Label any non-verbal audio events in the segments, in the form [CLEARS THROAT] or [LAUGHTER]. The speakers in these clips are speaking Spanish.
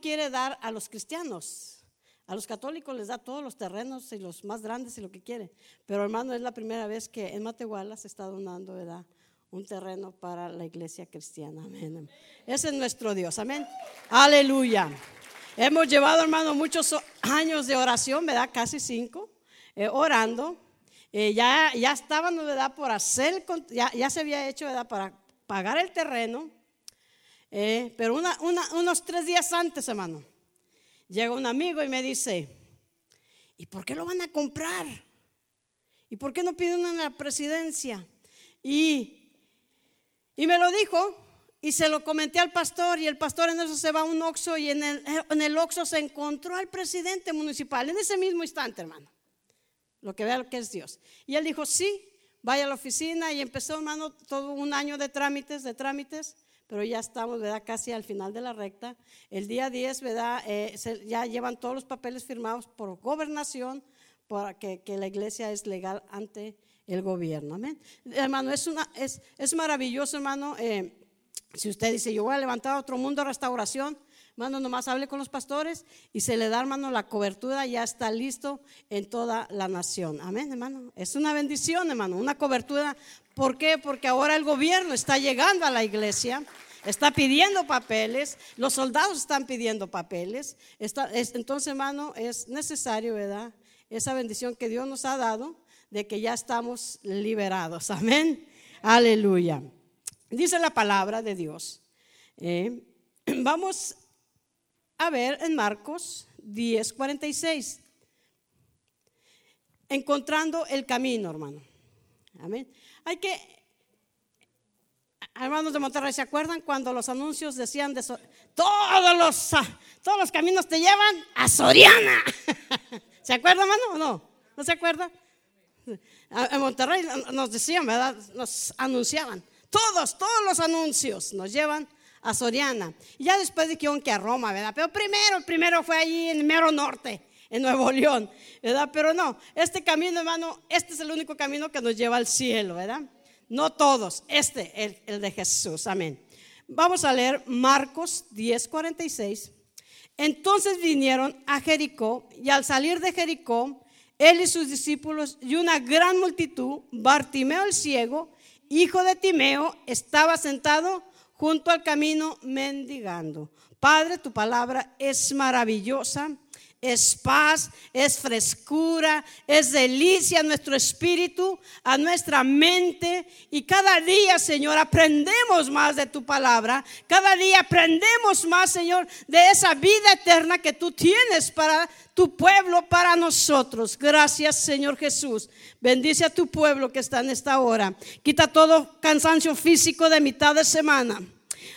quiere dar a los cristianos. A los católicos les da todos los terrenos y los más grandes y lo que quiere. Pero hermano, es la primera vez que en Matehuala se está donando, ¿verdad? Un terreno para la iglesia cristiana. Amén. Ese es nuestro Dios. Amén. Aleluya. Hemos llevado, hermano, muchos años de oración, ¿verdad? Casi cinco, eh, orando. Eh, ya, ya estaban, ¿verdad? Por hacer, ya, ya se había hecho, ¿verdad? Para pagar el terreno. Eh, pero unos tres días antes, hermano, llega un amigo y me dice, ¿y por qué lo van a comprar? ¿Y por qué no piden una la presidencia? Y, y me lo dijo y se lo comenté al pastor y el pastor en eso se va a un Oxxo y en el, en el Oxxo se encontró al presidente municipal en ese mismo instante, hermano. Lo que vea que es Dios. Y él dijo, sí, vaya a la oficina y empezó, hermano, todo un año de trámites, de trámites pero ya estamos, ¿verdad? Casi al final de la recta. El día 10, ¿verdad? Eh, ya llevan todos los papeles firmados por gobernación, para que, la iglesia es legal ante el gobierno. Amén. Hermano, es, una, es, es maravilloso, hermano. Eh, si usted dice, yo voy a levantar otro mundo de restauración, hermano, nomás hable con los pastores y se le da, hermano, la cobertura, ya está listo en toda la nación. Amén, hermano. Es una bendición, hermano, una cobertura. ¿Por qué? Porque ahora el gobierno está llegando a la iglesia está pidiendo papeles, los soldados están pidiendo papeles. entonces, hermano, es necesario, ¿verdad? Esa bendición que Dios nos ha dado de que ya estamos liberados. Amén. Aleluya. Dice la palabra de Dios. Eh, [CLEARS THROAT] vamos a ver en Marcos 10, 46. Encontrando el camino, hermano. Amén. Hay que hermanos de Monterrey, ¿se acuerdan cuando los anuncios decían de todos los, todos los caminos te llevan a Soriana? [LAUGHS] ¿Se acuerdan, hermano, no? ¿No se acuerdan? En Monterrey nos decían, ¿verdad? Nos anunciaban. Todos, todos los anuncios nos llevan a Soriana. Y ya después dijeron que a Roma, ¿verdad? Pero primero, primero fue allí en el mero norte, en Nuevo León, ¿verdad? Pero no, este camino, hermano, este es el único camino que nos lleva al cielo, ¿verdad? No todos, este, el, de Jesús. Amén. Vamos a leer Marcos 10:46. Entonces vinieron a Jericó y al salir de Jericó, él y sus discípulos y una gran multitud, Bartimeo el ciego, hijo de Timeo, estaba sentado junto al camino mendigando. Padre, tu palabra es maravillosa es paz, es frescura, es delicia a nuestro espíritu, a nuestra mente. Y cada día, Señor, aprendemos más de tu palabra. Cada día aprendemos más, Señor, de esa vida eterna que tú tienes para tu pueblo, para nosotros. Gracias, Señor Jesús. Bendice a tu pueblo que está en esta hora. Quita todo cansancio físico de mitad de semana.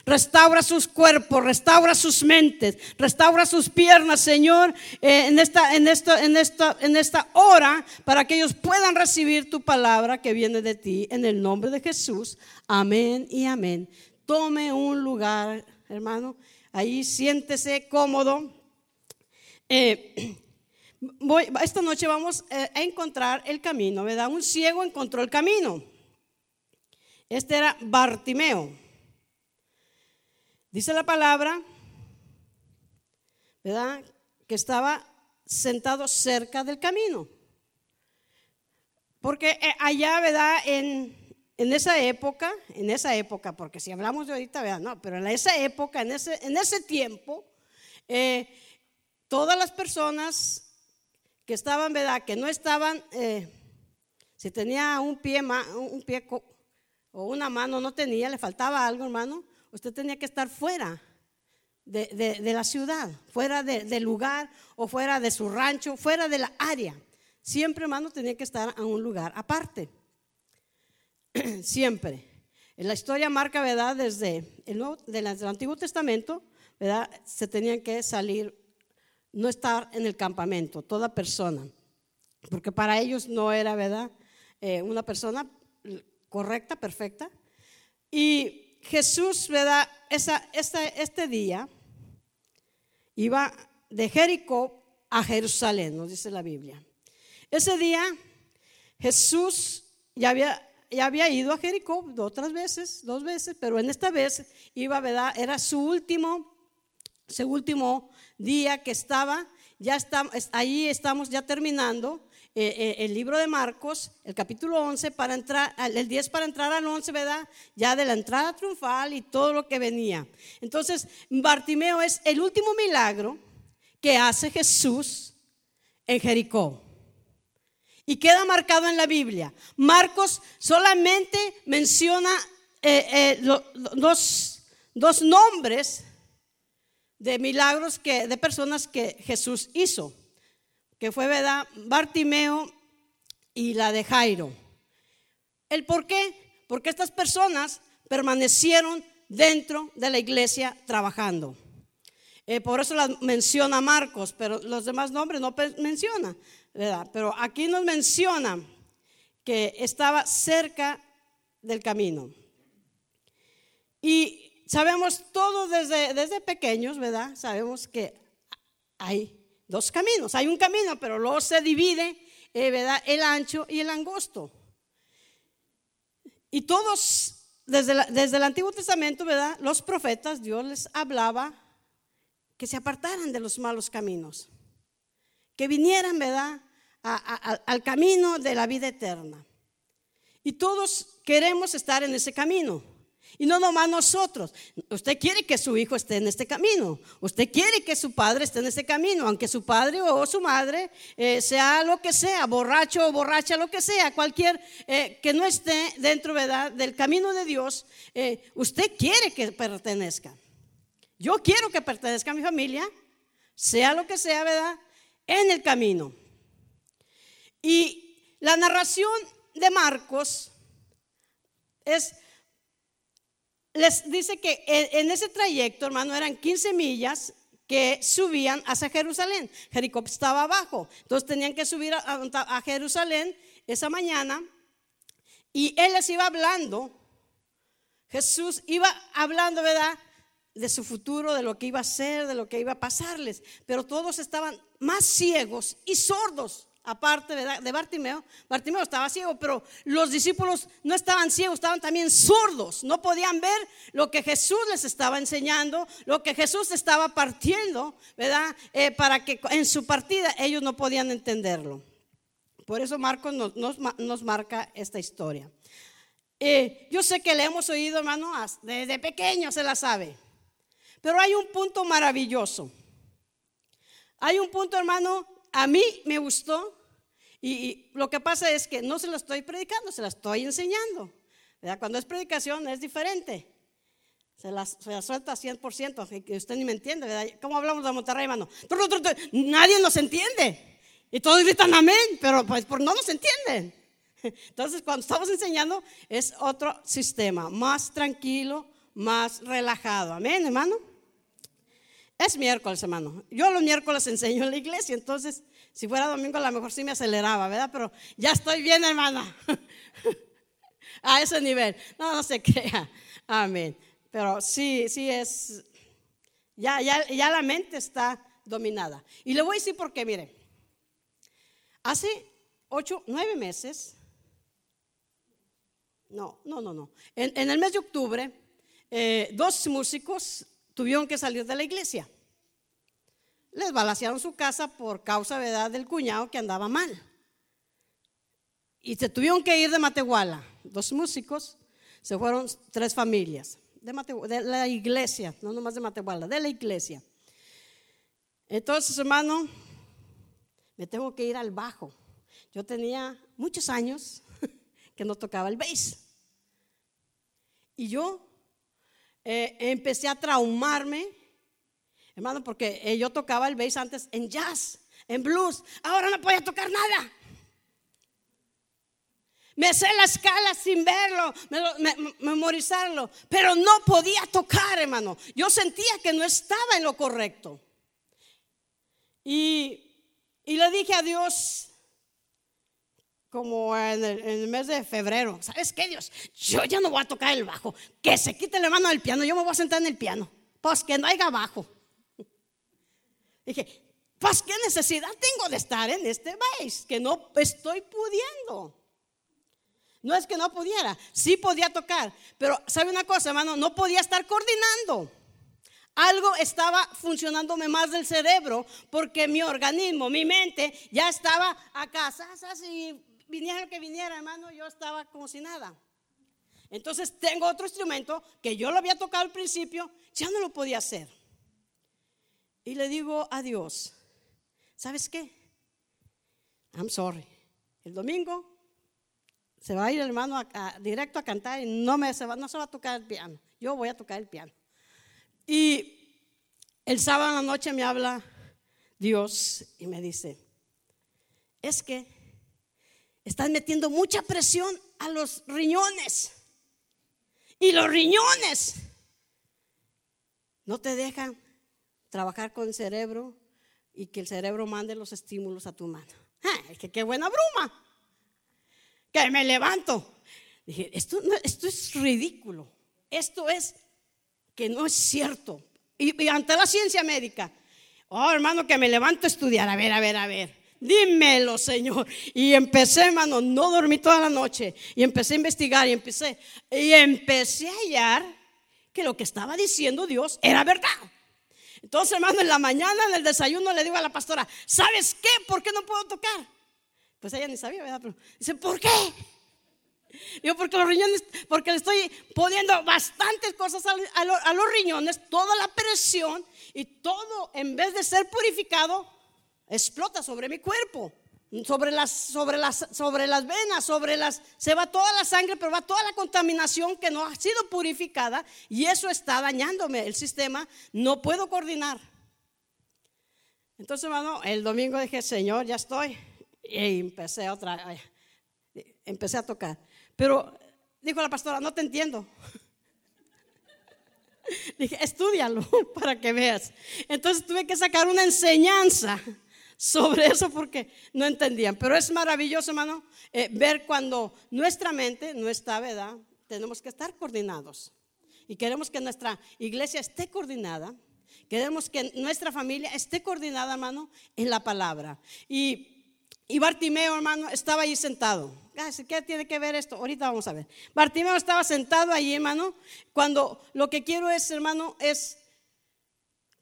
Restaura sus cuerpos, restaura sus mentes, restaura sus piernas, Señor, eh, en, esta, en, en, esta, en esta hora, para que ellos puedan recibir tu palabra que viene de ti, en el nombre de Jesús. Amén y amén. Tome un lugar, hermano, ahí siéntese cómodo. Eh, [CLEARS THROAT] esta noche vamos eh, a encontrar el camino, ¿verdad? Un ciego encontró el camino. Este era Bartimeo. Dice la palabra, ¿verdad? Que estaba sentado cerca del camino. Porque eh, allá, ¿verdad? En, esa época, en esa época, porque si hablamos de ahorita, ¿verdad? No, pero en esa época, en ese, en ese tiempo, eh, todas las personas que estaban, ¿verdad? Que no estaban, eh, si tenía un pie, un pie o una mano, no tenía, le faltaba algo, hermano, usted tenía que estar fuera de, la ciudad, fuera del lugar o fuera de su rancho, fuera de la área. Siempre, hermano, tenía que estar en un lugar aparte. [CLEARS THROAT] Siempre. La historia marca, ¿verdad? Desde el, del Antiguo Testamento, ¿verdad? Se tenían que salir, no estar en el campamento, toda persona. Porque para ellos no era, ¿verdad? Eh, una persona correcta, perfecta. Y Jesús, ¿verdad? Esa, este día iba de Jericó a Jerusalén, nos dice la Biblia. Ese día Jesús ya había, ya había ido a Jericó otras veces, dos veces, pero en esta vez iba, ¿verdad? Era su último ese último día que estaba, ya está, ahí estamos ya terminando. Eh, eh, el libro de Marcos, el capítulo 11, para entrar, el 10 para entrar al 11, ¿verdad? Ya de la entrada triunfal y todo lo que venía. Entonces, Bartimeo es el último milagro que hace Jesús en Jericó. Y queda marcado en la Biblia. Marcos solamente menciona eh, dos, dos nombres de milagros que, de personas que Jesús hizo que fue ¿verdad? Bartimeo y la de Jairo. ¿El por qué? Porque estas personas permanecieron dentro de la iglesia trabajando. Eh, por eso las menciona Marcos, pero los demás nombres no menciona, ¿verdad? Pero aquí nos menciona que estaba cerca del camino. Y sabemos todo desde, desde pequeños, ¿verdad? Sabemos que hay dos caminos. Hay un camino, pero luego se divide, eh, ¿verdad? El ancho y el angosto. Y todos, desde, desde el Antiguo Testamento, ¿verdad? Los profetas, Dios les hablaba que se apartaran de los malos caminos, que vinieran, ¿verdad? al camino de la vida eterna. Y todos queremos estar en ese camino. Y no nomás nosotros. Usted quiere que su hijo esté en este camino. Usted quiere que su padre esté en este camino, aunque su padre o su madre eh, sea lo que sea, borracho o borracha, lo que sea, cualquier eh, que no esté dentro ¿verdad? del camino de Dios, eh, usted quiere que pertenezca. Yo quiero que pertenezca a mi familia, sea lo que sea, ¿verdad? En el camino. Y la narración de Marcos es les dice que en ese trayecto, hermano, eran 15 millas que subían hacia Jerusalén. Jericó estaba abajo, entonces tenían que subir a, Jerusalén esa mañana y él les iba hablando. Jesús iba hablando, ¿verdad? De su futuro, de lo que iba a ser, de lo que iba a pasarles. Pero todos estaban más ciegos y sordos aparte de Bartimeo, Bartimeo estaba ciego, pero los discípulos no estaban ciegos, estaban también sordos, no podían ver lo que Jesús les estaba enseñando, lo que Jesús estaba partiendo, ¿verdad? Eh, para que en su partida ellos no podían entenderlo. Por eso Marcos nos, marca esta historia. Eh, yo sé que le hemos oído, hermano, desde pequeño se la sabe, pero hay un punto maravilloso. Hay un punto, hermano, a mí me gustó y, lo que pasa es que no se lo estoy predicando, se la estoy enseñando. Cuando es predicación es diferente. Se la, suelta 100%, que usted ni me entiende, ¿verdad? ¿Cómo hablamos de Monterrey, hermano? Nadie nos entiende. Y todos gritan amén, pero pues por no nos entienden. [LAUGHS] Entonces, cuando estamos enseñando, es otro sistema, más tranquilo, más relajado. Amén, hermano. Es miércoles, hermano. Yo los miércoles [LAUGHS] enseño en la iglesia, entonces si fuera domingo a lo mejor sí me aceleraba, ¿verdad? Pero ya estoy bien, hermana. [LAUGHS] a ese nivel. No, no se [LAUGHS] crea. Amén. Pero sí, sí es, ya, ya, ya la mente está dominada. Y le voy a decir por qué, mire. Hace ocho, nueve meses, no, no, no, no. En, el mes de octubre, eh, dos músicos tuvieron que salir de la iglesia. Les balacearon su casa por causa ¿verdad? del cuñado que andaba mal. Y se tuvieron que ir de Matehuala. Dos músicos, se fueron tres familias de, de la iglesia, no nomás de Matehuala, de la iglesia. Entonces, hermano, me tengo que ir al bajo. Yo tenía muchos años [LAUGHS] que no tocaba el bass. Y yo eh, empecé a traumarme, hermano, porque eh, yo tocaba el bass antes en jazz, en blues, ahora no podía tocar nada. Me sé la escala sin verlo, memorizarlo, pero no podía tocar, hermano. Yo sentía que no estaba en lo correcto. Y, y le dije a Dios, como en el, mes de febrero. ¿Sabes qué, Dios? Yo ya no voy a tocar el bajo. Que se quite la mano del piano. Yo me voy a sentar en el piano. Pues que no haya bajo. Dije, pues qué necesidad tengo de estar en este bass. Que no estoy pudiendo. No es que no pudiera. Sí podía tocar. Pero, ¿sabe una cosa, hermano? No podía estar coordinando. Algo estaba funcionándome más del cerebro porque mi organismo, mi mente ya estaba acá. Si viniera lo que viniera, hermano, yo estaba como si nada. Entonces tengo otro instrumento que yo lo había tocado al principio, ya no lo podía hacer. Y le digo a Dios, ¿sabes qué? I'm sorry. El domingo se va a ir hermano directo a cantar y no, me, se va, no se va a tocar el piano. Yo voy a tocar el piano. Y el sábado en la noche me habla Dios y me dice, es que estás metiendo mucha presión a los riñones. Y los riñones no te dejan trabajar con el cerebro y que el cerebro mande los estímulos a tu mano. ¡Ah, qué buena bruma! Que me levanto. Dije, esto, esto es ridículo. Esto es que no es cierto. Y, ante la ciencia médica, oh hermano, que me levanto a estudiar, a ver, a ver, a ver. Dímelo, Señor. Y empecé, hermano, no dormí toda la noche. Y empecé a investigar y empecé. Y empecé a hallar que lo que estaba diciendo Dios era verdad. Entonces, hermano, en la mañana en el desayuno le digo a la pastora, ¿sabes qué? ¿Por qué no puedo tocar? Pues ella ni sabía, ¿verdad? Pero dice, ¿por qué? Digo, porque los riñones, porque le estoy poniendo bastantes cosas a, los riñones, toda la presión y todo, en vez de ser purificado, explota sobre mi cuerpo, sobre las, sobre las, sobre las venas, sobre las, se va toda la sangre, pero va toda la contaminación que no ha sido purificada y eso está dañándome el sistema, no puedo coordinar. Entonces, hermano, el domingo dije, Señor, ya estoy. Y empecé otra, empecé a tocar. Pero dijo la pastora, no te entiendo. [LAUGHS] Dije, estudialo [LAUGHS] para que veas. Entonces tuve que sacar una enseñanza sobre [LAUGHS] eso porque no entendían. Pero es maravilloso, hermano, eh, ver cuando nuestra mente no está, ¿verdad? Tenemos que estar coordinados. Y queremos que nuestra iglesia esté coordinada. Queremos que nuestra familia esté coordinada, hermano, en la palabra. Y, y Bartimeo, hermano, estaba ahí sentado. ¿Qué tiene que ver esto? Ahorita vamos a ver. Bartimeo estaba sentado ahí, hermano, cuando lo que quiero es, hermano, es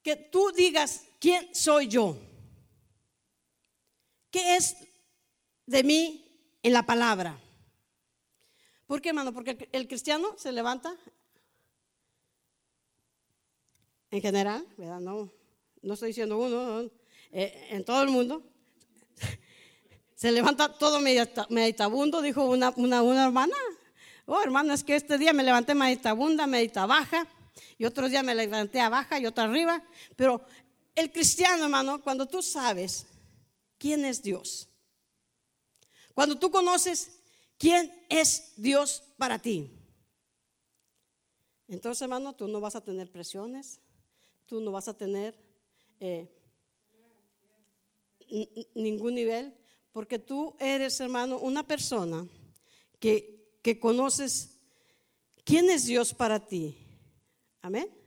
que tú digas, ¿quién soy yo? ¿Qué es de mí en la palabra? ¿Por qué, hermano? Porque el cristiano se levanta en general, ¿verdad? No, no estoy diciendo uno, eh, en todo el mundo. Se levanta todo meditabundo, dijo una, una, hermana. Oh, hermano, es que este día me levanté meditabunda, medita baja, y otro día me levanté a y otro arriba. Pero el cristiano, hermano, cuando tú sabes quién es Dios. Cuando tú conoces quién es Dios para ti. Entonces, hermano, tú no vas a tener presiones, tú no vas a tener eh, ningún nivel, porque tú eres, hermano, una persona que, que conoces quién es Dios para ti. Amén.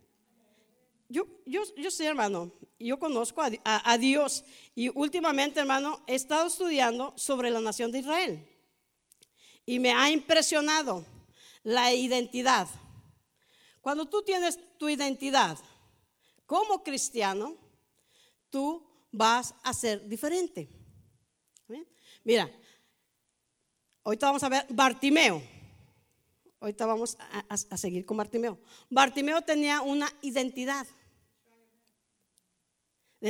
Yo, yo, yo sé, hermano, yo conozco a, Dios y últimamente, hermano, he estado estudiando sobre la nación de Israel y me ha impresionado la identidad. Cuando tú tienes tu identidad como cristiano, tú vas a ser diferente. Mira, ahorita vamos a ver Bartimeo. Ahorita vamos a seguir con Bartimeo. Bartimeo tenía una identidad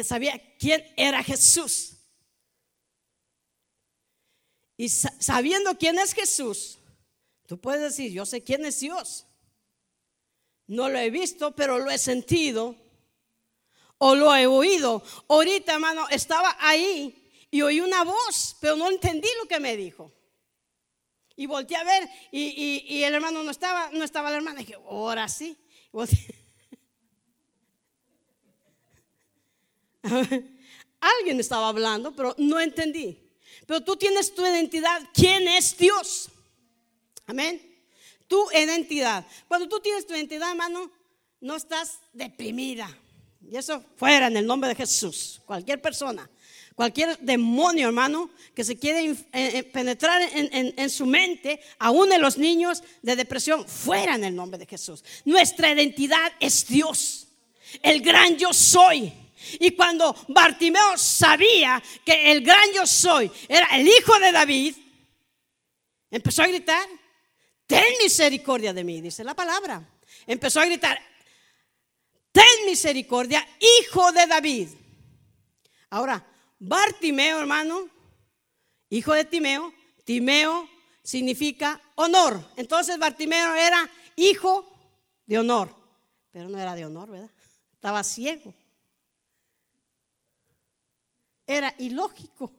sabía quién era Jesús. Y sabiendo quién es Jesús, tú puedes decir, yo sé quién es Dios. No lo he visto, pero lo he sentido o lo he oído. Ahorita, hermano, estaba ahí y oí una voz, pero no entendí lo que me dijo. Y volteé a ver y, el hermano no estaba, no estaba la hermana. Y dije, ahora sí. [LAUGHS] Alguien estaba hablando, pero no entendí. Pero tú tienes tu identidad. ¿Quién es Dios? Amén. Tu identidad. Cuando tú tienes tu identidad, hermano, no estás deprimida. Y eso fuera en el nombre de Jesús. Cualquier persona, cualquier demonio, hermano, que se quiere eh, eh, penetrar en, su mente, aún en los niños de depresión, fuera en el nombre de Jesús. Nuestra identidad es Dios. el gran yo soy. Y cuando Bartimeo sabía que el gran yo soy era el hijo de David, empezó a gritar, ten misericordia de mí, dice la palabra. Empezó a gritar, ten misericordia, hijo de David. Ahora, Bartimeo, hermano, hijo de Timeo, Timeo significa honor. Entonces Bartimeo era hijo de honor, pero no era de honor, ¿verdad? Estaba ciego. Era ilógico.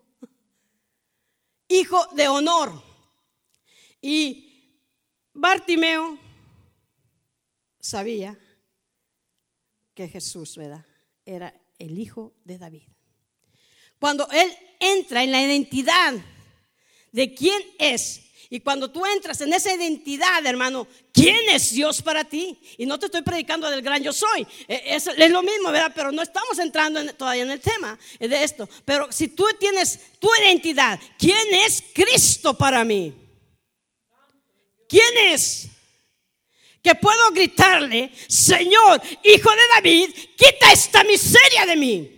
Hijo de honor. Y Bartimeo sabía que Jesús, ¿verdad? Era el hijo de David. Cuando él entra en la identidad de quién es, y cuando tú entras en esa identidad, hermano, ¿quién es Dios para ti? Y no te estoy predicando del gran yo soy. E, es, es lo mismo, ¿verdad? Pero no estamos entrando todavía en el tema de esto. Pero si tú tienes tu identidad, ¿quién es Cristo para mí? ¿Quién es? Que puedo gritarle, Señor, hijo de David, quita esta miseria de mí.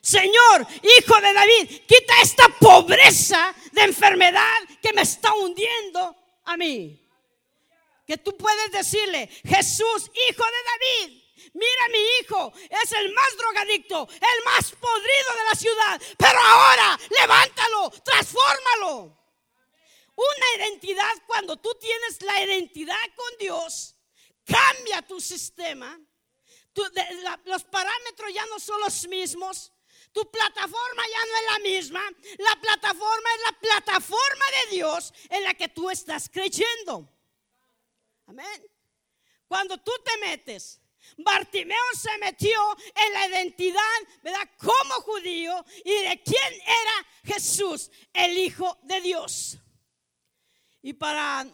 Señor, hijo de David, quita esta pobreza de enfermedad que me está hundiendo a mí. Que tú puedes decirle, Jesús, hijo de David, mira mi hijo, es el más drogadicto, el más podrido de la ciudad, pero ahora levántalo, transfórmalo. Una identidad, cuando tú tienes la identidad con Dios, cambia tu sistema. los parámetros ya no son los mismos. Tu plataforma ya no es la misma. La plataforma es la plataforma de Dios en la que tú estás creyendo. Amén. Cuando tú te metes, Bartimeo se metió en la identidad, ¿verdad? Como judío y de quién era Jesús, el Hijo de Dios. Y para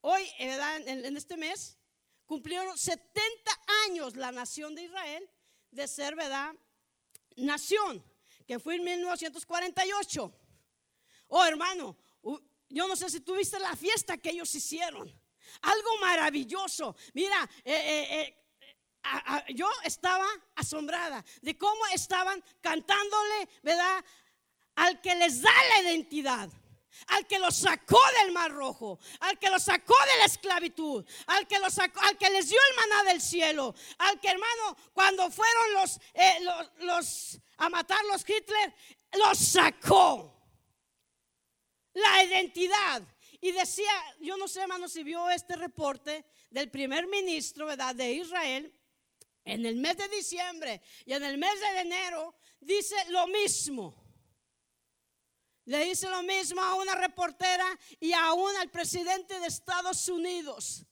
hoy, ¿verdad? En, este mes, cumplieron 70 años la nación de Israel de ser, ¿verdad? Nación, que fue en 1948. Oh, hermano, yo no sé si tuviste la fiesta que ellos hicieron. Algo maravilloso. Mira, eh, eh, eh, yo estaba asombrada de cómo estaban cantándole, ¿verdad? Al que les da la identidad al que los sacó del mar rojo, al que los sacó de la esclavitud, al que los sacó, al que les dio el maná del cielo, al que hermano, cuando fueron los, eh, a matar los Hitler, los sacó. La identidad. Y decía, yo no sé, hermano, si vio este reporte del primer ministro de Israel en el mes de diciembre y en el mes de enero, dice lo mismo. Le hice lo mismo a una reportera y aún al presidente de Estados Unidos.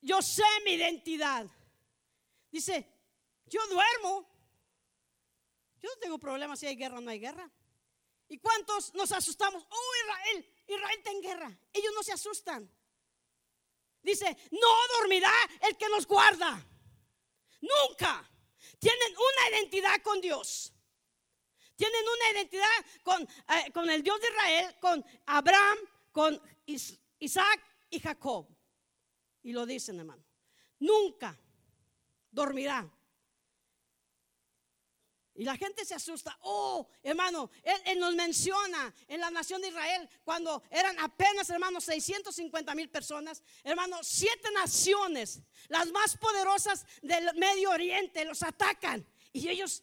Yo sé mi identidad. Dice, yo duermo. Yo no tengo problema si hay guerra o no hay guerra. ¿Y cuántos nos asustamos? Oh, Israel, Israel está en guerra. Ellos no se asustan. Dice, no dormirá el que nos guarda. Nunca. Tienen una identidad con Dios. Tienen una identidad con, eh, con el Dios de Israel, con Abraham, con Isaac y Jacob. Y lo dicen, hermano. Nunca dormirá. Y la gente se asusta. Oh, hermano, él, nos menciona en la nación de Israel cuando eran apenas, hermano, 650 mil personas. Hermano, siete naciones, las más poderosas del Medio Oriente, los atacan. Y ellos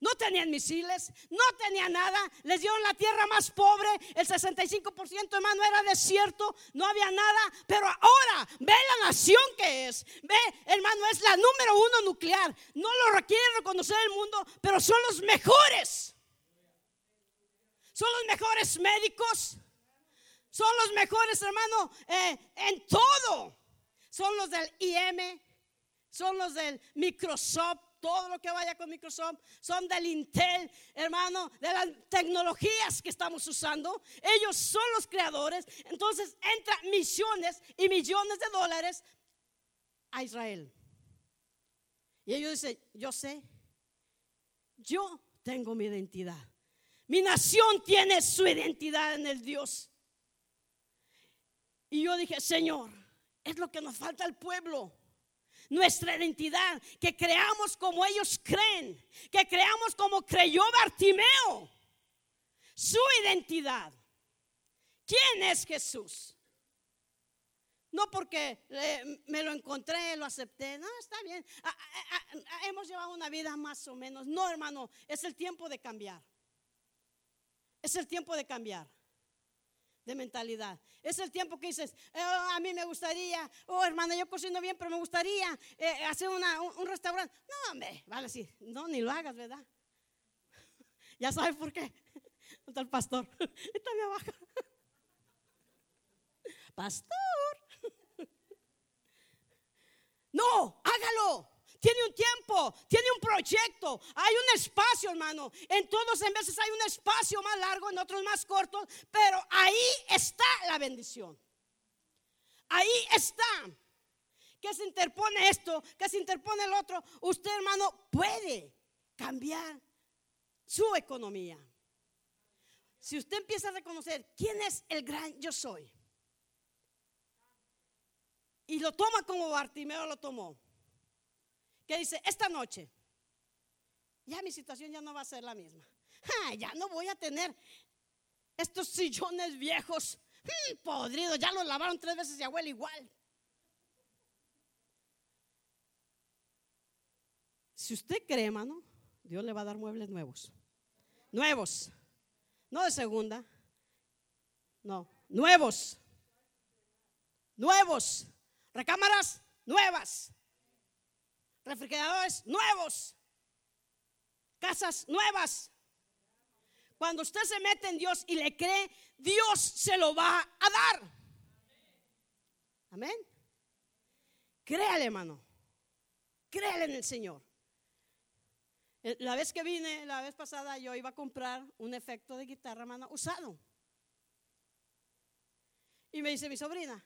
no tenían misiles, no tenían nada, les dieron la tierra más pobre, el 65% hermano era desierto, no había nada, pero ahora ve la nación que es, ve hermano es la número uno nuclear, no lo requiere reconocer el mundo, pero son los mejores, son los mejores médicos, son los mejores hermano eh, en todo, son los del IM, son los del Microsoft todo lo que vaya con Microsoft, son del Intel, hermano, de las tecnologías que estamos usando. Ellos son los creadores. Entonces entra millones y millones de dólares a Israel. Y ellos dicen, yo sé, yo tengo mi identidad. Mi nación tiene su identidad en el Dios. Y yo dije, Señor, es lo que nos falta al pueblo. Nuestra identidad, que creamos como ellos creen, que creamos como creyó Bartimeo, su identidad. ¿Quién es Jesús? No porque eh, me lo encontré, lo acepté. No, está bien. hemos llevado una vida más o menos. No, hermano, es el tiempo de cambiar. Es el tiempo de cambiar de mentalidad. Es el tiempo que dices, oh, a mí me gustaría, oh hermano, yo cocino bien, pero me gustaría eh, hacer un, restaurante. No, hombre, vale, sí, no, ni lo hagas, ¿verdad? [LAUGHS] ya sabes por qué. [LAUGHS] Está el pastor, [LAUGHS] está bien abajo. pastor. no, hágalo. Tiene un tiempo, tiene un proyecto, hay un espacio, hermano. En todos en veces hay un espacio más largo, en otros más cortos, pero ahí está la bendición. Ahí está. Que se interpone esto, que se interpone el otro. Usted, hermano, puede cambiar su economía. Si usted empieza a reconocer quién es el gran yo soy, y lo toma como Bartimeo lo tomó, que dice, esta noche, ya mi situación ya no va a ser la misma. ya no voy a tener estos sillones viejos, hmm, podridos, ya los lavaron tres veces y abuela igual. Si usted cree, hermano, Dios le va a dar muebles nuevos. Nuevos. No de segunda. No, nuevos. Nuevos. Recámaras nuevas refrigeradores nuevos, casas nuevas. Cuando usted se mete en Dios y le cree, Dios se lo va a dar. Amén. Créale, hermano. Créale en el Señor. Eh, la vez que vine, la vez pasada, yo iba a comprar un efecto de guitarra, hermano, usado. Y me dice mi sobrina,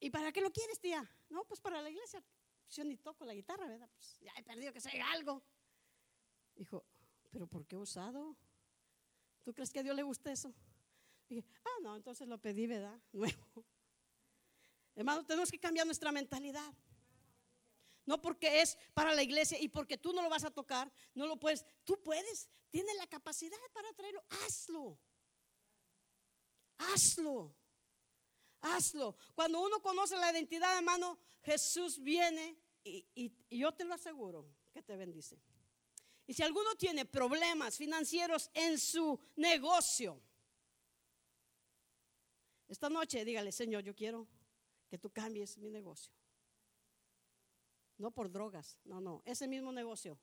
¿Y para qué lo quieres, tía? No, pues para la iglesia. Yo ni toco la guitarra, ¿verdad? Pues ya he perdido que sea algo. Dijo, ¿pero por qué usado? ¿Tú crees que a Dios le gusta eso? Dije, ah, no, entonces lo pedí, ¿verdad? [LAUGHS] Nuevo. Hermano, tenemos que cambiar nuestra mentalidad. No porque es para la iglesia y porque tú no lo vas a tocar, no lo puedes. Tú puedes, tienes la capacidad para traerlo. Hazlo. Hazlo hazlo. Cuando uno conoce la identidad, hermano, Jesús viene y, yo te lo aseguro que te bendice. Y si alguno tiene problemas financieros en su negocio, esta noche dígale, Señor, yo quiero que tú cambies mi negocio. No por drogas, no, no, ese mismo negocio,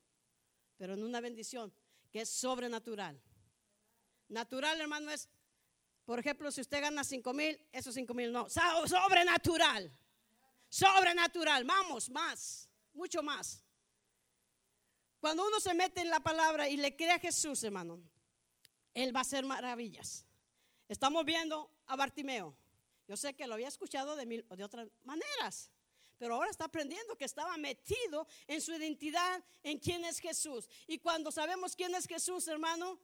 pero en una bendición que es sobrenatural. Natural, hermano, es por ejemplo, si usted gana 5 mil, esos 5 mil no. Sobrenatural. Sobrenatural. Vamos, más. Mucho más. Cuando uno se mete en la palabra y le cree a Jesús, hermano, Él va a hacer maravillas. Estamos viendo a Bartimeo. Yo sé que lo había escuchado de, mil, de otras maneras, pero ahora está aprendiendo que estaba metido en su identidad, en quién es Jesús. Y cuando sabemos quién es Jesús, hermano,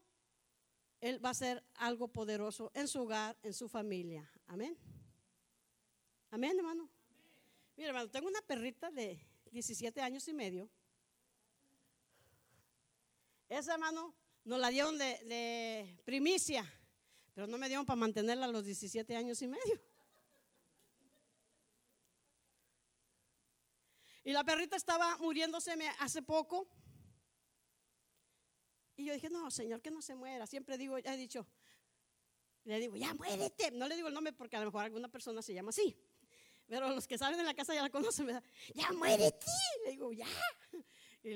él va a hacer algo poderoso en su hogar, en su familia. Amén. Amén, hermano. Mira, hermano, tengo una perrita de 17 años y medio. Esa, hermano, nos la dieron de, primicia, pero no me dieron para mantenerla a los 17 años y medio. Y la perrita estaba muriéndose hace poco. Y yo dije, no, Señor, que no se muera. Siempre digo, ya he dicho, le digo, ya muérete. No le digo el nombre porque a lo mejor alguna persona se llama así. Pero los que salen de la casa ya la conocen, ¿verdad? Ya muérete. Le digo, ya. Y,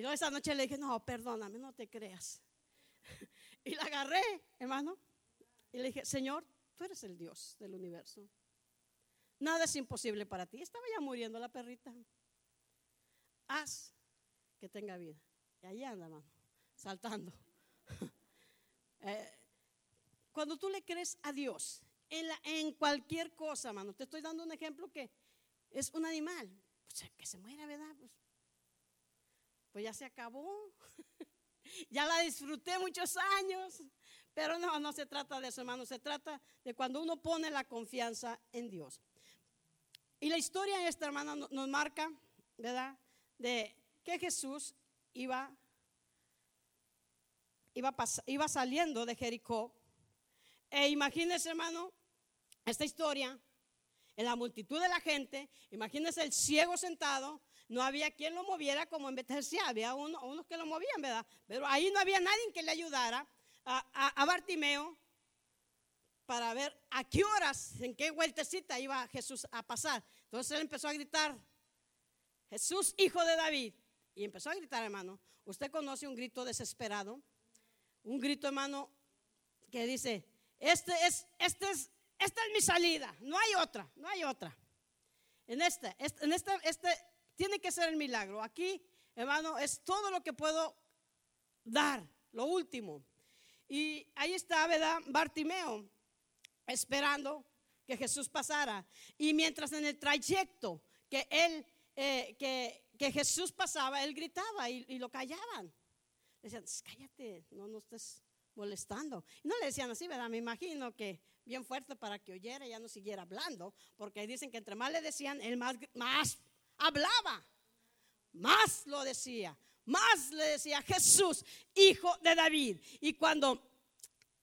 luego esa noche le dije, no, perdóname, no te creas. Y la agarré, hermano. Y le dije, Señor, tú eres el Dios del universo. Nada es imposible para ti. Estaba ya muriendo la perrita. Haz que tenga vida. Y ahí anda, hermano saltando. [LAUGHS] Eh, cuando tú le crees a Dios en, cualquier cosa, mano, te estoy dando un ejemplo que es un animal, pues que se muera, ¿verdad? Pues, pues ya se acabó. [LAUGHS] ya la disfruté muchos años. Pero no, no se trata de eso, hermano. Se trata de cuando uno pone la confianza en Dios. Y la historia esta, hermana, nos marca, ¿verdad? De que Jesús iba, iba, saliendo de Jericó. E imagínese, hermano, esta historia, en la multitud de la gente, imagínese el ciego sentado, no había quien lo moviera como en Betesía, había unos que lo movían, ¿verdad? Pero ahí no había nadie que le ayudara a, a Bartimeo para ver a qué horas, en qué vueltecita iba Jesús a pasar. Entonces él empezó a gritar, Jesús, hijo de David. Y empezó a gritar, hermano. Usted conoce un grito desesperado, un grito, hermano, que dice, este es, este es, esta es mi salida, no hay otra, no hay otra. En este en este, este tiene que ser el milagro. Aquí, hermano, es todo lo que puedo dar, lo último. Y ahí está, ¿verdad? Bartimeo esperando que Jesús pasara. Y mientras en el trayecto que él, eh, que, que, Jesús pasaba, él gritaba y, lo callaban. Decían, cállate, no nos estés molestando. Y no le decían así, ¿verdad? Me imagino que bien fuerte para que oyera y ya no siguiera hablando, porque dicen que entre más le decían, él más, más hablaba, más lo decía, más le decía Jesús, hijo de David. Y cuando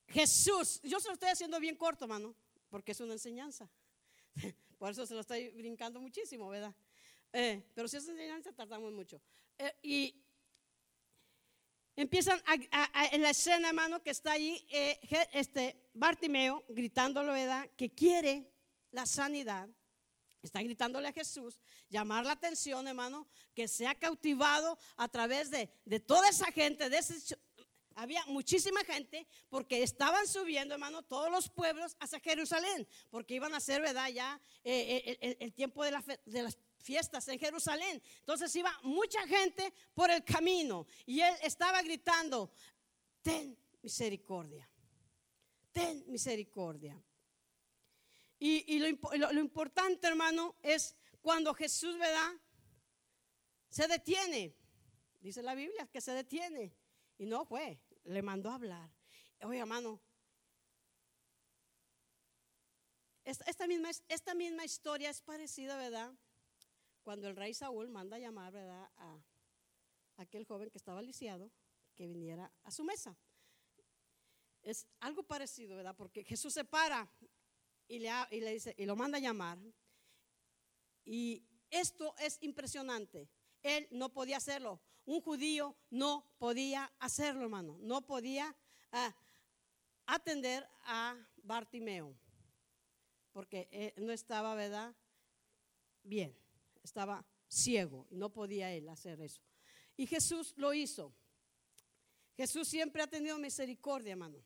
Jesús, yo se lo estoy haciendo bien corto, mano, porque es una enseñanza. [LAUGHS] Por eso se lo estoy brincando muchísimo, ¿verdad? Eh, pero si es enseñanza, tardamos mucho. Eh, y empiezan en la escena, hermano, que está ahí, eh, este Bartimeo gritándolo, ¿verdad? Que quiere la sanidad. Está gritándole a Jesús, llamar la atención, hermano, que sea cautivado a través de, de toda esa gente, de ese había muchísima gente porque estaban subiendo, hermano, todos los pueblos hacia Jerusalén, porque iban a ser, ¿verdad? Ya eh, eh, el, tiempo de, de las fiestas en Jerusalén. Entonces iba mucha gente por el camino y él estaba gritando, ten misericordia, ten misericordia. Y, lo, lo, importante, hermano, es cuando Jesús, ¿verdad? Se detiene. Dice la Biblia que se detiene. Y no fue, le mandó a hablar. Oye, hermano, esta, misma, esta misma historia es parecida, ¿verdad? Cuando el rey Saúl manda a llamar, ¿verdad? A, aquel joven que estaba lisiado, que viniera a su mesa. Es algo parecido, ¿verdad? Porque Jesús se para y le, y le dice, y lo manda a llamar. Y esto es impresionante. Él no podía hacerlo un judío no podía hacerlo, hermano. No podía ah, atender a Bartimeo. Porque eh, no estaba, ¿verdad? Bien. Estaba ciego no podía él hacer eso. Y Jesús lo hizo. Jesús siempre ha tenido misericordia, hermano.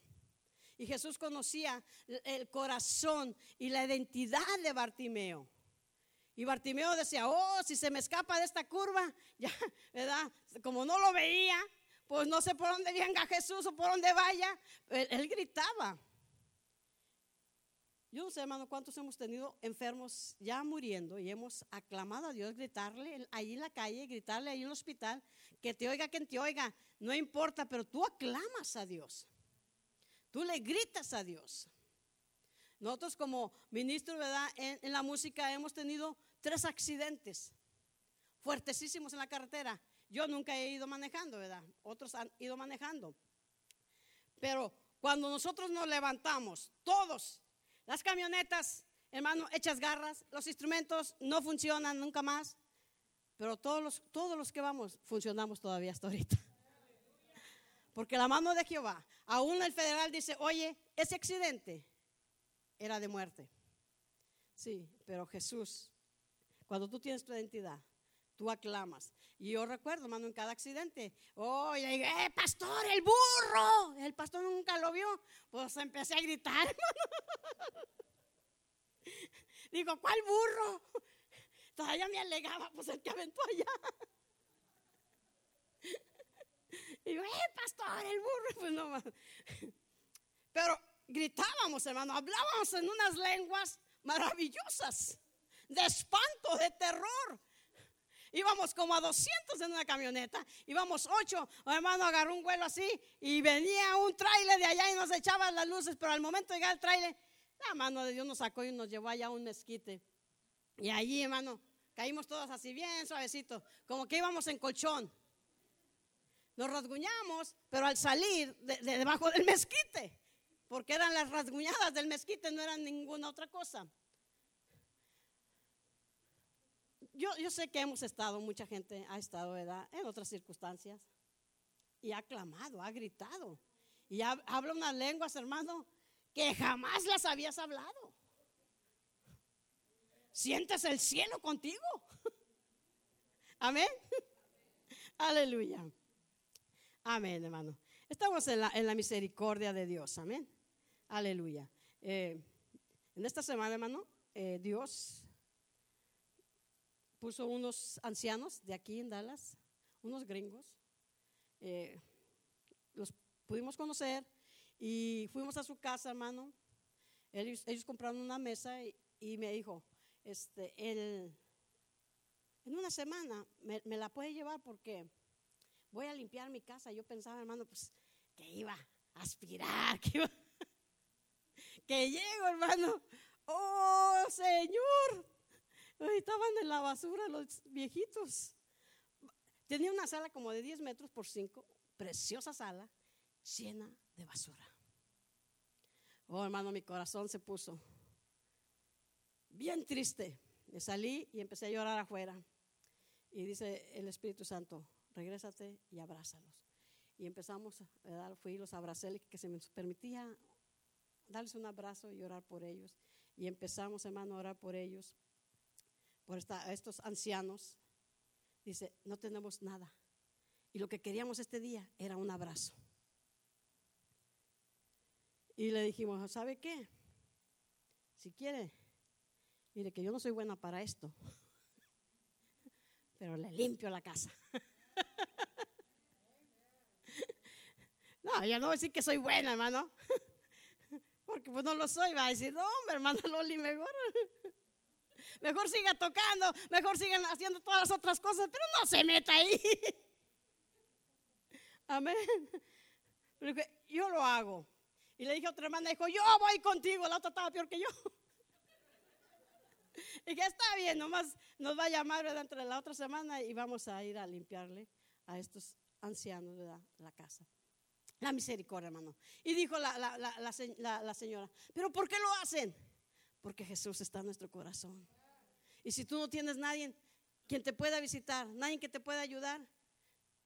Y Jesús conocía el corazón y la identidad de Bartimeo. Y Bartimeo decía, oh, si se me escapa de esta curva, [LAUGHS] ya, ¿verdad? Como no lo veía, pues no sé por dónde venga Jesús o por dónde vaya. Él, gritaba. Yo no sé, hermano, cuántos hemos tenido enfermos ya muriendo y hemos aclamado a Dios, gritarle ahí en la calle, gritarle ahí en el hospital, que te oiga quien te oiga, no importa, pero tú aclamas a Dios. Tú le gritas a Dios. Nosotros como ministros, ¿verdad? en la música hemos tenido tres accidentes fuertesísimos en la carretera. Yo nunca he ido manejando, ¿verdad? Otros han ido manejando. Pero cuando nosotros nos levantamos, todos, las camionetas, hermano, hechas garras, los instrumentos no funcionan nunca más, pero todos los, todos los que vamos funcionamos todavía hasta ahorita. Porque la mano de Jehová, aún el federal dice, oye, ese accidente era de muerte. Sí, pero Jesús cuando tú tienes tu identidad, tú aclamas. Y yo recuerdo, hermano, en cada accidente, oh, eh, pastor, el burro. El pastor nunca lo vio. Pues empecé a gritar, [LAUGHS] Digo, ¿cuál burro? Todavía me alegaba, pues el que aventó allá. Digo, eh, pastor, el burro. Pues no, Pero gritábamos, hermano, hablábamos en unas lenguas maravillosas de espanto, de terror. Íbamos como a 200 en una camioneta, íbamos 8, hermano agarró un vuelo así y venía un trailer de allá y nos echaba las luces, pero al momento de llegar el trailer, la mano de Dios nos sacó y nos llevó allá a un mezquite. Y allí, hermano, caímos todos así bien suavecitos, como que íbamos en colchón. Nos rasguñamos, pero al salir de, debajo del mezquite, porque eran las rasguñadas del mezquite, no eran ninguna otra cosa. Yo, yo sé que hemos estado, mucha gente ha estado ¿verdad? en otras circunstancias y ha clamado, ha gritado y habla unas lenguas, hermano, que jamás las habías hablado. Sientes el cielo contigo. [LAUGHS] Amén. [LAUGHS] Aleluya. Amén, hermano. Estamos en la, misericordia de Dios. Amén. Aleluya. Eh, en esta semana, hermano, eh, Dios puso unos ancianos de aquí en Dallas, unos gringos. Eh, los pudimos conocer y fuimos a su casa, hermano. Ellos, compraron una mesa y me dijo, este, en una semana me, la puede llevar porque voy a limpiar mi casa. Yo pensaba, hermano, pues que iba a aspirar, [LAUGHS] que iba, que llego, hermano. Oh, Señor. Estaban en la basura los viejitos. Tenía una sala como de 10 metros por 5, preciosa sala, llena de basura. Oh, hermano, mi corazón se puso bien triste. Me salí y empecé a llorar afuera. Y dice el Espíritu Santo, regrésate y abrázalos. Y empezamos, a fui y los abracé, que se me permitía darles un abrazo y orar por ellos. Y empezamos, hermano, a orar por ellos, por estos ancianos. Dice, no tenemos nada. Y lo que queríamos este día era un abrazo. Y le dijimos, ¿sabe qué? Si quiere, Mire que yo no soy buena para esto, [LAUGHS] pero le limpio la casa. [LAUGHS] No, ya no voy a decir que soy buena, hermano. [LAUGHS] Porque pues no lo soy, va a decir, no, hombre, hermano Loli, mejor. Mejor siga tocando, mejor sigan haciendo todas las otras cosas, pero no se meta ahí. [LAUGHS] Amén. Yo lo hago. Y le dije a otra hermana, dijo, yo voy contigo. La otra estaba peor que yo. [LAUGHS] y que está bien, nomás nos va a llamar dentro de la otra semana y vamos a ir a limpiarle a estos ancianos de la casa. La misericordia, hermano. Y dijo la, señora, pero ¿por qué lo hacen? Porque Jesús está en nuestro corazón. Y si tú no tienes nadie quien te pueda visitar, nadie que te pueda ayudar,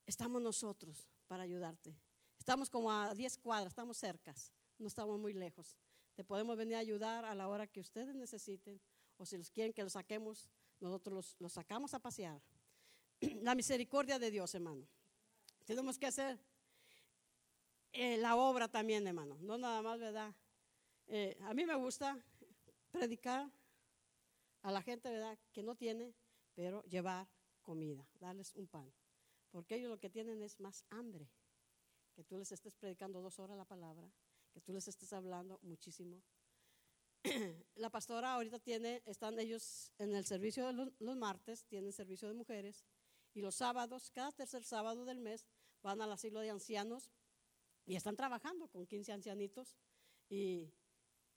estamos nosotros para ayudarte. Estamos como a 10 cuadras, estamos cercas, no estamos muy lejos. Te podemos venir a ayudar a la hora que ustedes necesiten o si los quieren que los saquemos, nosotros los, sacamos a pasear. [CLEARS THROAT] La misericordia de Dios, hermano. Tenemos que hacer eh, la obra también, hermano. No nada más, ¿verdad? Eh, a mí me gusta predicar a la gente, ¿verdad? Que no tiene, pero llevar comida, darles un pan. Porque ellos lo que tienen es más hambre. Que tú les estés predicando dos horas la palabra, que tú les estés hablando muchísimo [CLEARS THROAT] la pastora ahorita tiene, están ellos en el servicio de los, martes, tienen servicio de mujeres, y los sábados, cada tercer sábado del mes, van al asilo de ancianos y están trabajando con 15 ancianitos. Y,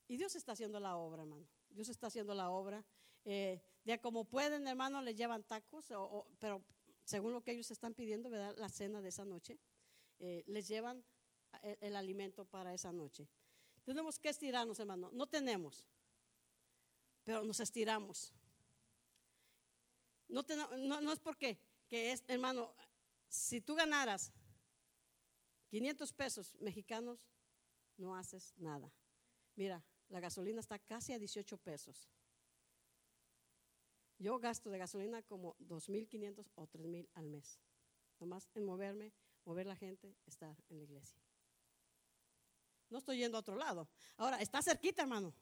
Dios está haciendo la obra, hermano. Dios está haciendo la obra. Eh, de como pueden, hermano, les llevan tacos, pero según lo que ellos están pidiendo, ¿verdad? la cena de esa noche, eh, les llevan el alimento para esa noche. Tenemos que estirarnos, hermano. No tenemos, pero nos estiramos. No, no, es porque, que es, hermano, si tú ganaras 500 pesos mexicanos, no haces nada. Mira, la gasolina está casi a 18 pesos. Yo gasto de gasolina como 2.500 o 3.000 al mes. Nomás en moverme, mover la gente, estar en la iglesia. No estoy yendo a otro lado. Ahora, está cerquita, hermano.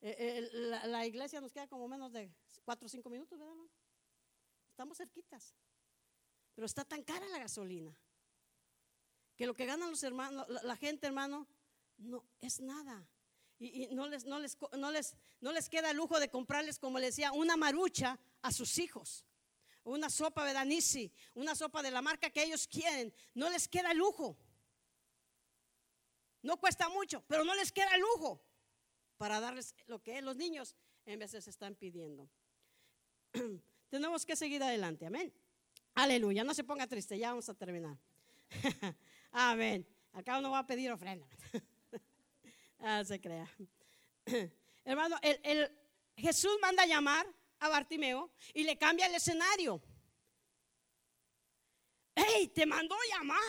Eh, eh, la, iglesia nos queda como menos de cuatro o cinco minutos, ¿verdad, hermano? Estamos cerquitas. Pero está tan cara la gasolina que lo que ganan los hermanos, la, gente, hermano, no es nada. Y, no, les, no, les, no, les, no les queda el lujo de comprarles, como le decía, una marucha a sus hijos. Una sopa de Danisi, una sopa de la marca que ellos quieren. No les queda lujo. No cuesta mucho, pero no les queda lujo para darles lo que los niños. en veces están pidiendo. [CLEARS THROAT] Tenemos que seguir adelante, amén. Aleluya, no se ponga triste, ya vamos a terminar. [LAUGHS] amén. Acá uno va a pedir ofrenda. [LAUGHS] ah, se crea. [CLEARS THROAT] Hermano, el, Jesús manda a llamar a Bartimeo y le cambia el escenario. ¡Ey! Te mandó llamar.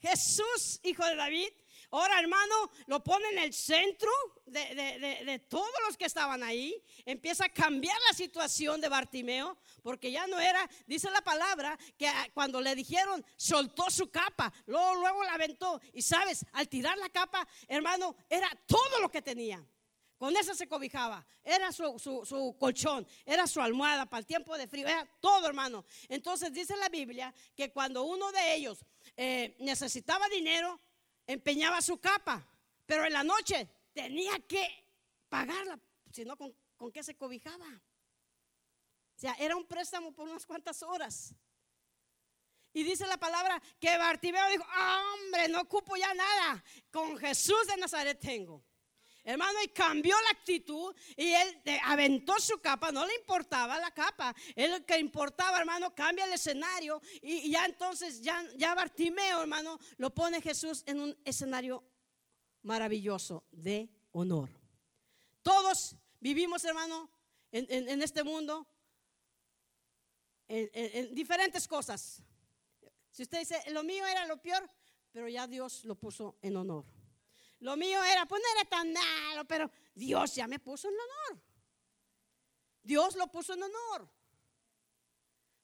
Jesús, hijo de David. Ahora, hermano, lo pone en el centro de, todos los que estaban ahí. Empieza a cambiar la situación de Bartimeo, porque ya no era, dice la palabra, que cuando le dijeron, soltó su capa, luego, luego la aventó. Y sabes, al tirar la capa, hermano, era todo lo que tenía. Con eso se cobijaba. Era su, colchón, era su almohada para el tiempo de frío, era todo, hermano. Entonces dice la Biblia que cuando uno de ellos eh, necesitaba dinero, empeñaba su capa, pero en la noche tenía que pagarla, si no, ¿con, ¿con qué se cobijaba? O sea, era un préstamo por unas cuantas horas. Y dice la palabra que Bartimeo dijo, hombre, no ocupo ya nada, con Jesús de Nazaret tengo. Hermano, y cambió la actitud y él aventó su capa, no le importaba la capa, él que importaba, hermano, cambia el escenario y, ya entonces, ya, ya Bartimeo, hermano, lo pone Jesús en un escenario maravilloso de honor. Todos vivimos, hermano, en, este mundo, en diferentes cosas. Si usted dice, lo mío era lo peor, pero ya Dios lo puso en honor. Lo mío era, pues no era tan malo, pero Dios ya me puso en honor. Dios lo puso en honor.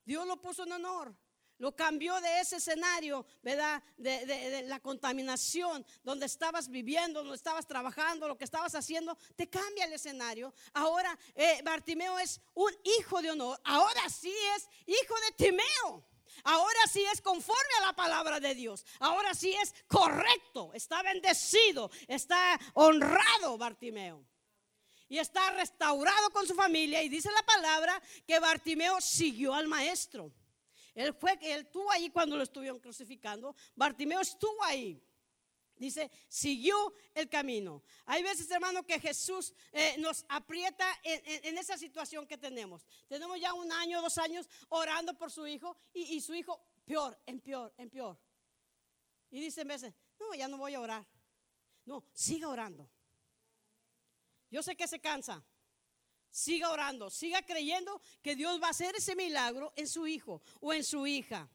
Dios lo puso en honor. Lo cambió de ese escenario, ¿verdad? De, la contaminación, donde estabas viviendo, donde estabas trabajando, lo que estabas haciendo, te cambia el escenario. Ahora eh, Bartimeo es un hijo de honor. Ahora sí es hijo de Timeo. Ahora sí es conforme a la palabra de Dios. Ahora sí es correcto. Está bendecido. Está honrado Bartimeo. Y está restaurado con su familia. Y dice la palabra que Bartimeo siguió al maestro. Él fue, él estuvo ahí cuando lo estuvieron crucificando. Bartimeo estuvo ahí. Dice, siguió el camino. Hay veces, hermano, que Jesús eh, nos aprieta en, esa situación que tenemos. Tenemos ya un año, dos años orando por su hijo y, su hijo peor, en peor, en peor. Y dice en veces, no, ya no voy a orar. No, siga orando. Yo sé que se cansa. Siga orando, siga creyendo que Dios va a hacer ese milagro en su hijo o en su hija.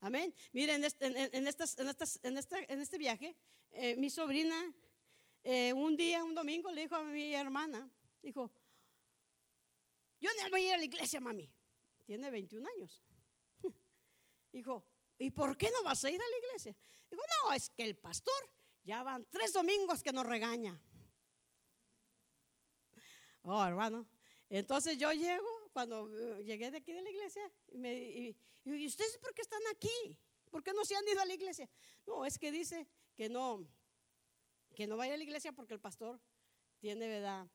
Amén. Miren, en, este, viaje, eh, mi sobrina, eh, un día, un domingo, le dijo a mi hermana, dijo, yo no voy a ir a la iglesia, mami. Tiene 21 años. [LAUGHS] Dijo, ¿y por qué no vas a ir a la iglesia? Dijo, no, es que el pastor ya van tres domingos que nos regaña. Oh, hermano. Entonces yo llego cuando eh, llegué de aquí de la iglesia, y, me, y, ustedes por qué están aquí? ¿Por qué no se han ido a la iglesia? No, es que dice que no, que no vaya a la iglesia porque el pastor tiene, ¿verdad?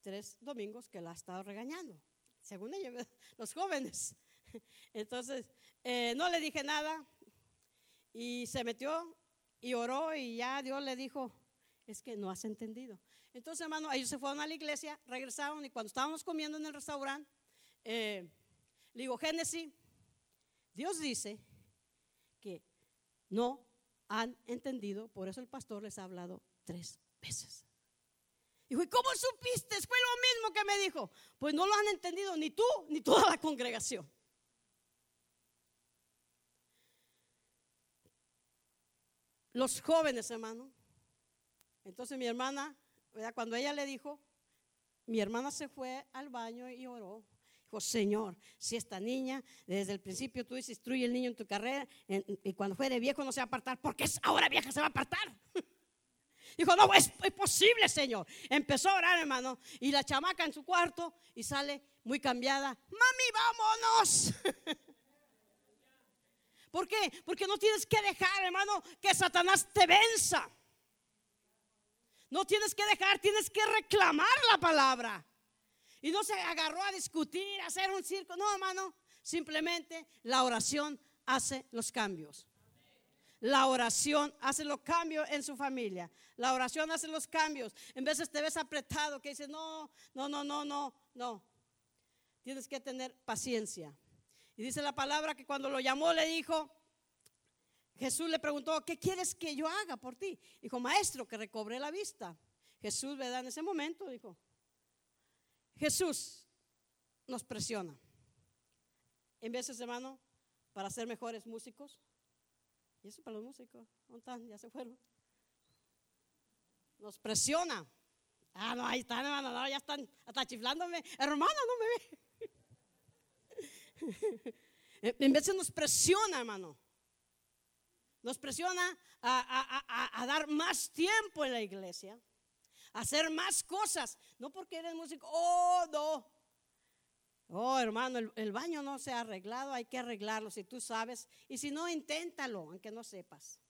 Tres domingos que la ha estado regañando, según ellos, [LAUGHS] los jóvenes. [LAUGHS] Entonces, eh, no le dije nada y se metió y oró y ya Dios le dijo, es que no has entendido. Entonces, hermano, ellos se fueron a la iglesia, regresaron y cuando estábamos comiendo en el restaurante, eh, le digo, Génesis, Dios dice que no han entendido, por eso el pastor les ha hablado tres veces. Dijo, ¿y cómo supiste? Fue lo mismo que me dijo. Pues no lo han entendido ni tú ni toda la congregación. Los jóvenes, hermano. Entonces mi hermana, cuando ella le dijo, mi hermana se fue al baño y oró. Dijo, Señor, si esta niña, desde el principio tú dices, instruye el niño en tu carrera, y cuando fuere viejo no se va a apartar, porque es ahora vieja se va a apartar. [LAUGHS] Dijo, no, es, es, posible, Señor. Empezó a orar, hermano, y la chamaca en su cuarto y sale muy cambiada. Mami, vámonos. [LAUGHS] ¿Por qué? Porque no tienes que dejar, hermano, que Satanás te venza. No tienes que dejar, tienes que reclamar la palabra. Y no se agarró a discutir, a hacer un circo. No, hermano. Simplemente la oración hace los cambios. La oración hace los cambios en su familia. La oración hace los cambios. En veces te ves apretado que dices, no, no, no, no, no, no. Tienes que tener paciencia. Y dice la palabra que cuando lo llamó le dijo, Jesús le preguntó, ¿qué quieres que yo haga por ti? Dijo, maestro, que recobre la vista. Jesús, ¿verdad? En ese momento dijo, Jesús nos presiona. En veces, hermano, para ser mejores músicos. Y eso para los músicos, ¿dónde están? Ya se fueron. Nos presiona. Ah, no, ahí están, hermano, ya están hasta chiflándome. Hermano, no me ve. [LAUGHS] en veces nos presiona, hermano. Nos presiona a, dar más tiempo en la iglesia, a hacer más cosas. No porque eres músico, oh, no. Oh, hermano, el, baño no se ha arreglado, hay que arreglarlo si tú sabes. Y si no, inténtalo, aunque no sepas.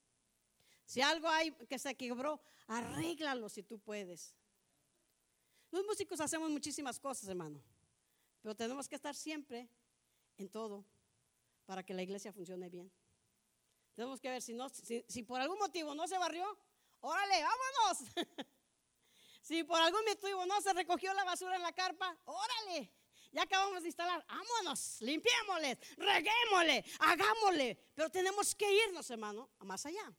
Si algo hay que se quebró, arréglalo si tú puedes. Los músicos hacemos muchísimas cosas, hermano, pero tenemos que estar siempre en todo para que la iglesia funcione bien. Tenemos que ver si, no, si, por algún motivo no se barrió, órale, vámonos. [LAUGHS] si por algún motivo no se recogió la basura en la carpa, órale, ya acabamos de instalar, vámonos, limpiémosle, reguémosle, hagámosle. Pero tenemos que irnos, hermano, a más allá.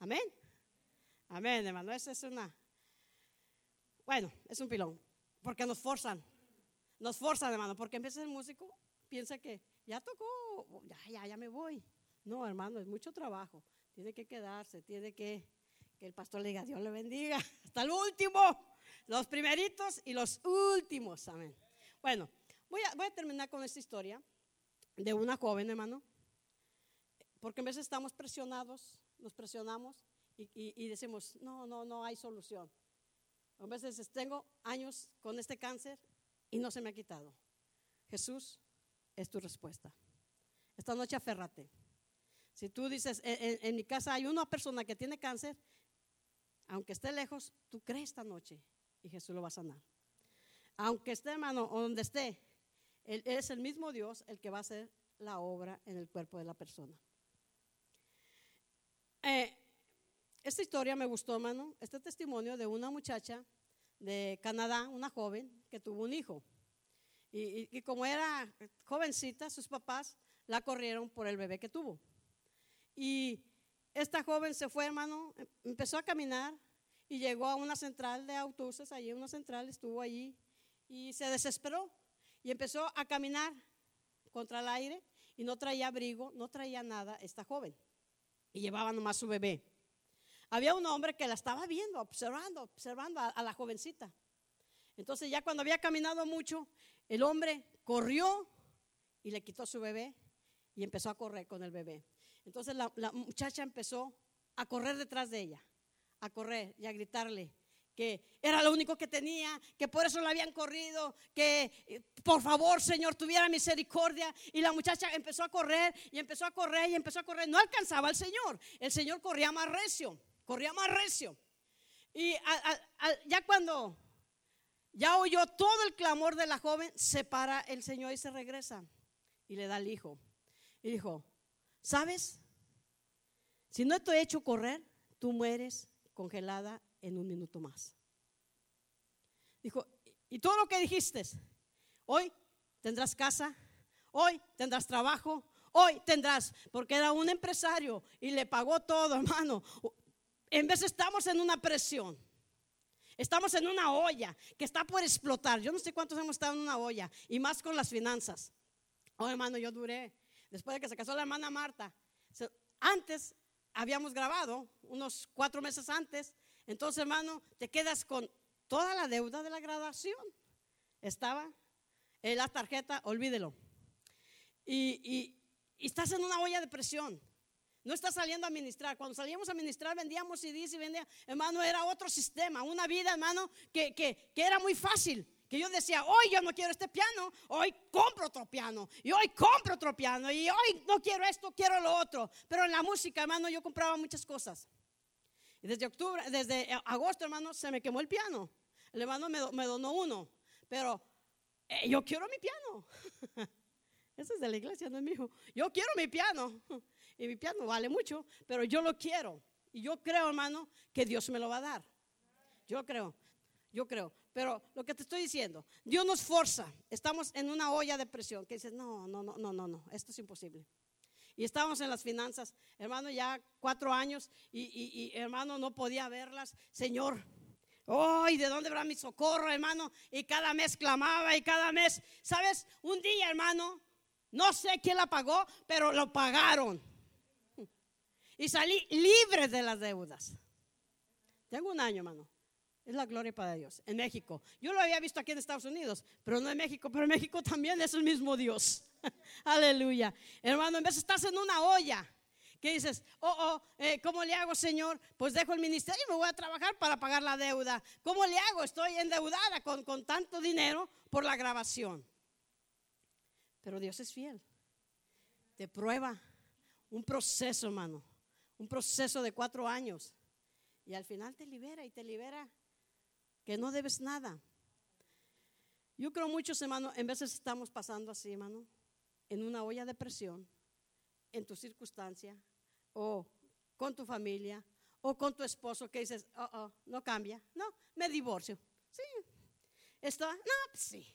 Amén. Amén, hermano. Esa es una. Bueno, es un pilón. Porque nos forzan. Nos forzan, hermano. Porque de ser músico, piensa que ya tocó, ya, ya, ya me voy. No, hermano, es mucho trabajo. Tiene que quedarse, tiene que que el pastor le diga, Dios le bendiga, [LAUGHS] hasta el último, los primeritos y los últimos, amén. Bueno, voy a, voy a terminar con esta historia de una joven, hermano, porque a veces estamos presionados, nos presionamos y, y decimos, no, no, no hay solución. A veces tengo años con este cáncer y no se me ha quitado. Jesús es tu respuesta. Esta noche aférrate. Si tú dices, en, mi casa hay una persona que tiene cáncer, aunque esté lejos, tú crees esta noche y Jesús lo va a sanar. Aunque esté, hermano, o donde esté, él, es el mismo Dios el que va a hacer la obra en el cuerpo de la persona. Eh, esta historia me gustó, hermano, este testimonio de una muchacha de Canadá, una joven que tuvo un hijo. Y, como era jovencita, sus papás la corrieron por el bebé que tuvo. Y esta joven se fue, hermano, empezó a caminar y llegó a una central de autobuses, allí una central, estuvo allí y se desesperó y empezó a caminar contra el aire y no traía abrigo, no traía nada esta joven y llevaba nomás su bebé. Había un hombre que la estaba viendo, observando, observando a la jovencita. Entonces ya cuando había caminado mucho, el hombre corrió y le quitó su bebé y empezó a correr con el bebé. Entonces la, muchacha empezó a correr detrás de ella, a correr y a gritarle que era lo único que tenía, que por eso la habían corrido, que eh, por favor, Señor, tuviera misericordia. Y la muchacha empezó a correr y empezó a correr y empezó a correr. No alcanzaba al Señor. El Señor corría más recio, corría más recio. Y ya cuando ya oyó todo el clamor de la joven, se para el Señor y se regresa y le da al hijo. Y dijo, ¿sabes? Si no te he hecho correr, tú mueres congelada en un minuto más. Dijo, y todo lo que dijiste, hoy tendrás casa, hoy tendrás trabajo, hoy tendrás, porque era un empresario y le pagó todo, hermano. En vez estamos en una presión. Estamos en una olla que está por explotar. Yo no sé cuántos hemos estado en una olla y más con las finanzas. Oh, hermano, yo duré, después de que se casó la hermana Marta, antes habíamos grabado, unos cuatro meses antes, entonces, hermano, te quedas con toda la deuda de la graduación. Estaba en la tarjeta, olvídelo. Y, y estás en una olla de presión. No está saliendo a ministrar. Cuando salíamos a ministrar, vendíamos CDs y vendíamos. Hermano, era otro sistema. Una vida, hermano, que, que, que era muy fácil. Que yo decía, hoy yo no quiero este piano, hoy compro otro piano, y hoy compro otro piano, y hoy no quiero esto, quiero lo otro. Pero en la música, hermano, yo compraba muchas cosas. Y desde octubre, desde agosto, hermano, se me quemó el piano. El hermano me, me donó uno, pero eh, yo quiero mi piano. [LAUGHS] ese es de la iglesia, no es mío. Yo quiero mi piano. [LAUGHS] Y mi piano vale mucho, pero yo lo quiero. Y yo creo, hermano, que Dios me lo va a dar. Yo creo, yo creo. Pero lo que te estoy diciendo, Dios nos forza. Estamos en una olla de presión que dices, no, no, no, no, no, no, esto es imposible. Y estábamos en las finanzas, hermano, ya cuatro años y, hermano no podía verlas. Señor, oh, ¿y de dónde habrá mi socorro, hermano? Y cada mes clamaba y cada mes, ¿sabes? Un día, hermano, no sé quién la pagó, pero lo pagaron. Y salí libre de las deudas. Tengo un año, hermano. Es la gloria para Dios. En México. Yo lo había visto aquí en Estados Unidos, pero no en México. Pero en México también es el mismo Dios. [LAUGHS] Aleluya. Hermano, en vez estás en una olla, que dices, oh, oh, eh, ¿cómo le hago, Señor? Pues dejo el ministerio y me voy a trabajar para pagar la deuda. ¿Cómo le hago? Estoy endeudada con, con tanto dinero por la grabación. Pero Dios es fiel. Te prueba un proceso, hermano. Un proceso de cuatro años. Y al final te libera y te libera que no debes nada. Yo creo muchos, hermano, en veces estamos pasando así, hermano, en una olla de presión, en tu circunstancia, o con tu familia, o con tu esposo, que dices, oh, oh, no cambia, no, me divorcio. Sí, esto, no, pues sí.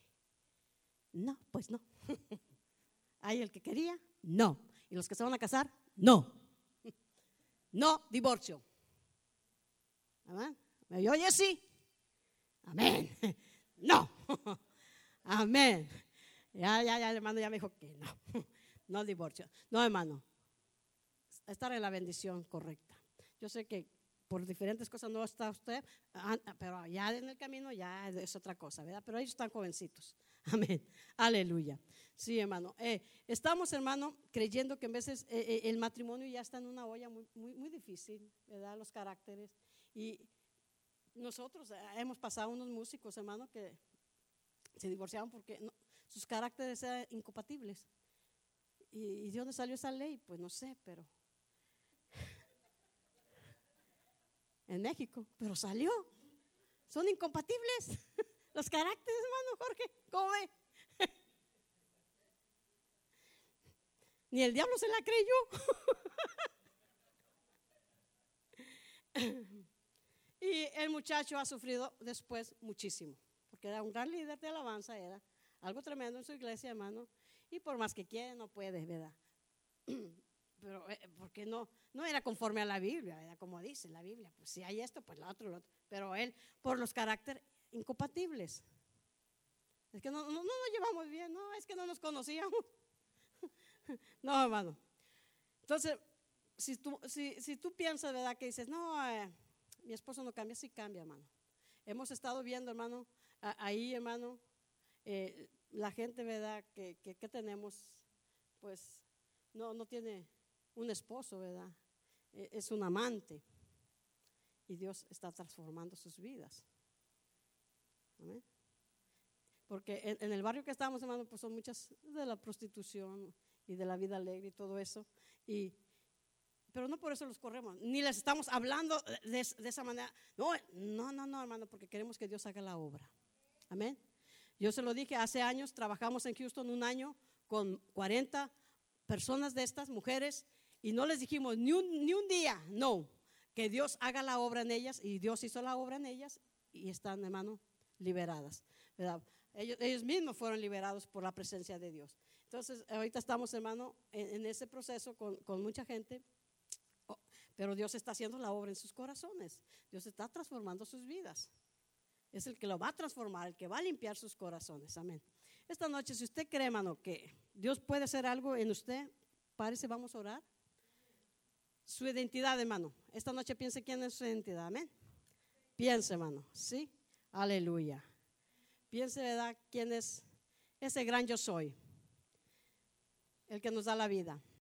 No, pues no. [LAUGHS] Hay el que quería, no. Y los que se van a casar, no. [LAUGHS] No, divorcio. ¿Me oye? Sí. Amén. [LAUGHS] No. [LAUGHS] Amén. Ya, ya, ya, hermano, ya me dijo que no. [LAUGHS] No divorcio. No, hermano. Estar en la bendición correcta. Yo sé que por diferentes cosas no está usted, pero ya en el camino ya es otra cosa, ¿verdad? Pero ellos están jovencitos. Amén. Aleluya. Sí, hermano. Eh, estamos, hermano, creyendo que en veces eh, eh, el matrimonio ya está en una olla muy, muy, muy difícil, ¿verdad? Los caracteres. Y nosotros hemos pasado unos músicos, hermano, que se divorciaron porque sus caracteres eran incompatibles. ¿Y, de dónde salió esa ley? Pues no sé, pero [LAUGHS] en México, pero salió. Son incompatibles [LAUGHS] los caracteres, hermano Jorge. ¿Cómo ve? [LAUGHS] Ni el diablo se la creyó. Y el muchacho ha sufrido después muchísimo porque era un gran líder de alabanza, era algo tremendo en su iglesia, hermano, y por más que quiera no puede, ¿verdad? [CLEARS THROAT] Pero eh, porque no, no era conforme a la Biblia, era como dice la Biblia, pues si hay esto, pues lo otro, lo otro. Pero él, por los caracteres incompatibles, es que no, no, nos llevamos bien, no, es que no nos conocíamos. [LAUGHS] no, hermano. Entonces, si tú, si, si tú piensas, ¿verdad? Que dices, no, eh, mi esposo no cambia, sí cambia, hermano. Hemos estado viendo, hermano, ahí, hermano, eh, la gente, ¿verdad? Que, que, tenemos, pues, no, no tiene un esposo, ¿verdad? E, es un amante. Y Dios está transformando sus vidas. Amén. Porque en, en, el barrio que estamos, hermano, pues son muchas de la prostitución y de la vida alegre y todo eso. Y pero no por eso los corremos, ni les estamos hablando de, esa manera. No, no, no, no, hermano, porque queremos que Dios haga la obra. Amén. Yo se lo dije, hace años trabajamos en Houston un año con 40 personas de estas mujeres y no les dijimos ni un, ni un día, no, que Dios haga la obra en ellas y Dios hizo la obra en ellas y están, hermano, liberadas. Ellos, ellos mismos fueron liberados por la presencia de Dios. Entonces, ahorita estamos, hermano, en, ese proceso con, con mucha gente pero Dios está haciendo la obra en sus corazones. Dios está transformando sus vidas. Es el que lo va a transformar, el que va a limpiar sus corazones. Amén. Esta noche, si usted cree, hermano, que Dios puede hacer algo en usted, parece, vamos a orar. Su identidad, hermano. Esta noche piense quién es su identidad. Amén. Piense, hermano. Sí. Aleluya. Piense, ¿verdad? ¿Quién es ese gran yo soy? El que nos da la vida.